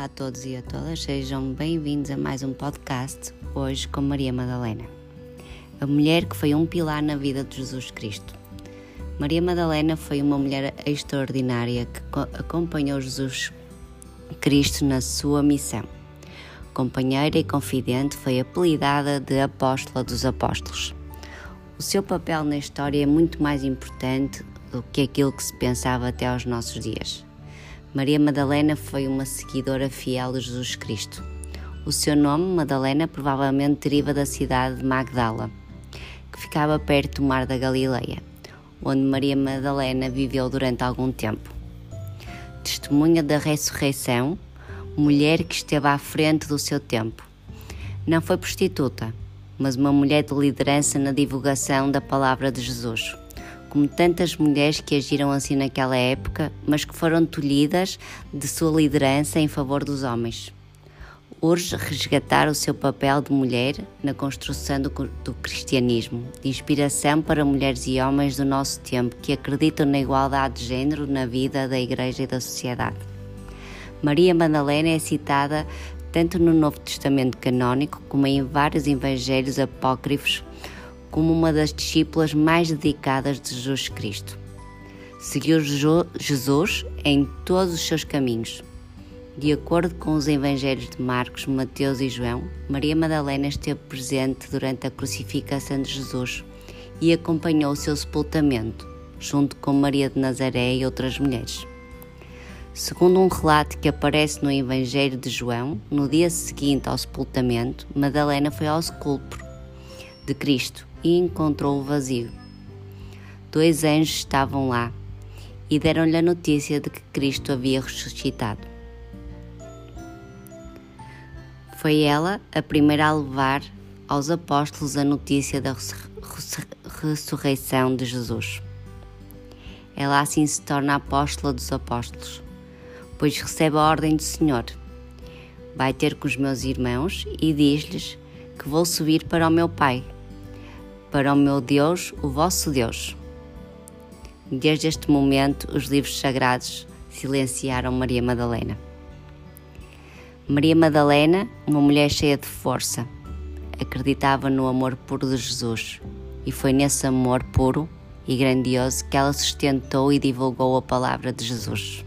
Olá a todos e a todas, sejam bem-vindos a mais um podcast, hoje com Maria Madalena, a mulher que foi um pilar na vida de Jesus Cristo. Maria Madalena foi uma mulher extraordinária que acompanhou Jesus Cristo na sua missão. Companheira e confidente, foi apelidada de Apóstola dos Apóstolos. O seu papel na história é muito mais importante do que aquilo que se pensava até aos nossos dias. Maria Madalena foi uma seguidora fiel de Jesus Cristo. O seu nome, Madalena, provavelmente deriva da cidade de Magdala, que ficava perto do Mar da Galileia, onde Maria Madalena viveu durante algum tempo. Testemunha da ressurreição, mulher que esteve à frente do seu tempo. Não foi prostituta, mas uma mulher de liderança na divulgação da palavra de Jesus como tantas mulheres que agiram assim naquela época, mas que foram tolhidas de sua liderança em favor dos homens. Urge resgatar o seu papel de mulher na construção do, do cristianismo, de inspiração para mulheres e homens do nosso tempo que acreditam na igualdade de género na vida da Igreja e da sociedade. Maria Madalena é citada tanto no Novo Testamento canónico como em vários evangelhos apócrifos como uma das discípulas mais dedicadas de Jesus Cristo. Seguiu Jesus em todos os seus caminhos. De acordo com os evangelhos de Marcos, Mateus e João, Maria Madalena esteve presente durante a crucificação de Jesus e acompanhou o seu sepultamento, junto com Maria de Nazaré e outras mulheres. Segundo um relato que aparece no Evangelho de João, no dia seguinte ao sepultamento, Madalena foi ao sepulcro de Cristo e encontrou o vazio. Dois anjos estavam lá e deram-lhe a notícia de que Cristo havia ressuscitado. Foi ela a primeira a levar aos apóstolos a notícia da ressurreição de Jesus. Ela assim se torna apóstola dos apóstolos, pois recebe a ordem do Senhor. Vai ter com os meus irmãos e diz-lhes que vou subir para o meu Pai para o meu Deus, o vosso Deus. Desde este momento, os livros sagrados silenciaram Maria Madalena. Maria Madalena, uma mulher cheia de força, acreditava no amor puro de Jesus e foi nesse amor puro e grandioso que ela sustentou e divulgou a palavra de Jesus.